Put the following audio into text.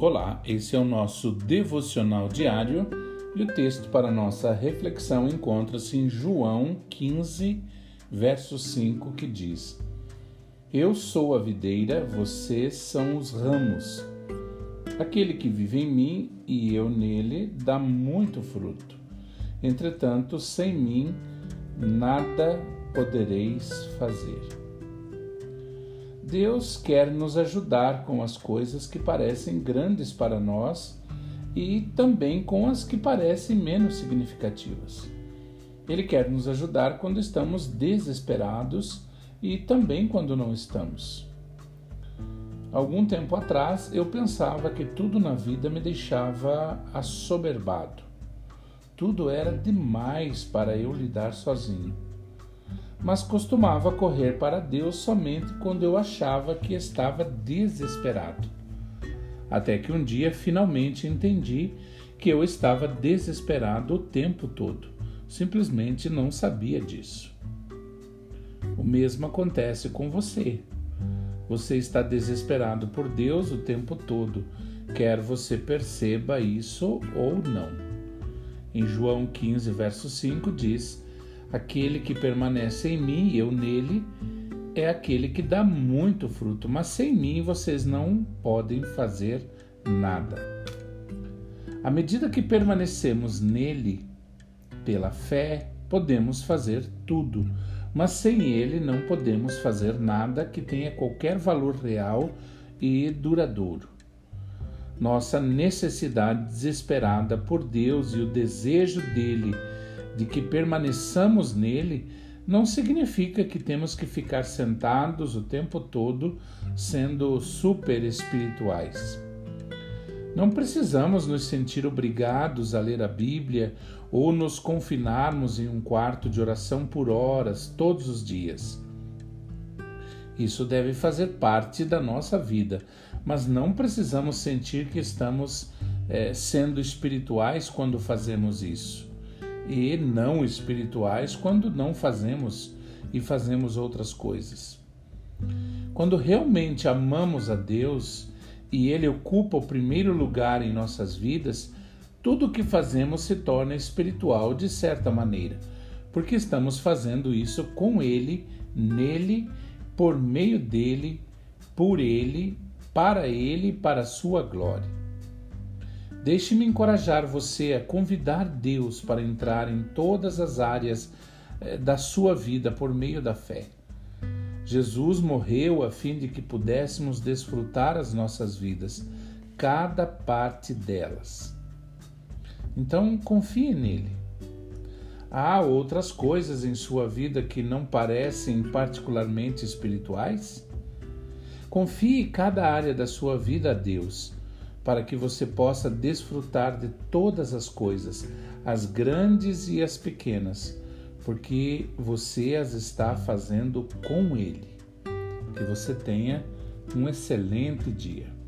Olá, esse é o nosso devocional diário e o texto para nossa reflexão encontra-se em João 15, verso 5, que diz: Eu sou a videira, vocês são os ramos. Aquele que vive em mim e eu nele dá muito fruto. Entretanto, sem mim nada podereis fazer. Deus quer nos ajudar com as coisas que parecem grandes para nós e também com as que parecem menos significativas. Ele quer nos ajudar quando estamos desesperados e também quando não estamos. Algum tempo atrás eu pensava que tudo na vida me deixava assoberbado. Tudo era demais para eu lidar sozinho mas costumava correr para Deus somente quando eu achava que estava desesperado. Até que um dia finalmente entendi que eu estava desesperado o tempo todo, simplesmente não sabia disso. O mesmo acontece com você. Você está desesperado por Deus o tempo todo, quer você perceba isso ou não. Em João 15, verso 5 diz: Aquele que permanece em mim e eu nele é aquele que dá muito fruto, mas sem mim vocês não podem fazer nada. À medida que permanecemos nele, pela fé, podemos fazer tudo, mas sem ele não podemos fazer nada que tenha qualquer valor real e duradouro. Nossa necessidade desesperada por Deus e o desejo dele de que permaneçamos nele não significa que temos que ficar sentados o tempo todo sendo super espirituais. Não precisamos nos sentir obrigados a ler a Bíblia ou nos confinarmos em um quarto de oração por horas todos os dias. Isso deve fazer parte da nossa vida, mas não precisamos sentir que estamos é, sendo espirituais quando fazemos isso e não espirituais quando não fazemos e fazemos outras coisas. Quando realmente amamos a Deus e Ele ocupa o primeiro lugar em nossas vidas, tudo o que fazemos se torna espiritual de certa maneira, porque estamos fazendo isso com Ele, nele, por meio dele, por Ele, para Ele e para a Sua glória. Deixe-me encorajar você a convidar Deus para entrar em todas as áreas eh, da sua vida por meio da fé. Jesus morreu a fim de que pudéssemos desfrutar as nossas vidas, cada parte delas. Então, confie nele. Há outras coisas em sua vida que não parecem particularmente espirituais? Confie cada área da sua vida a Deus para que você possa desfrutar de todas as coisas, as grandes e as pequenas, porque você as está fazendo com Ele. Que você tenha um excelente dia.